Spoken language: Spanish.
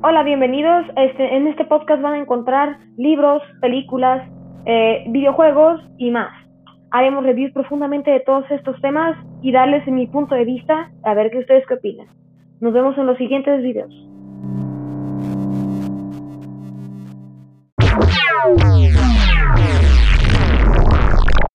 Hola, bienvenidos. Este, en este podcast van a encontrar libros, películas, eh, videojuegos y más. Haremos reviews profundamente de todos estos temas y darles mi punto de vista a ver qué ustedes qué opinan. Nos vemos en los siguientes videos.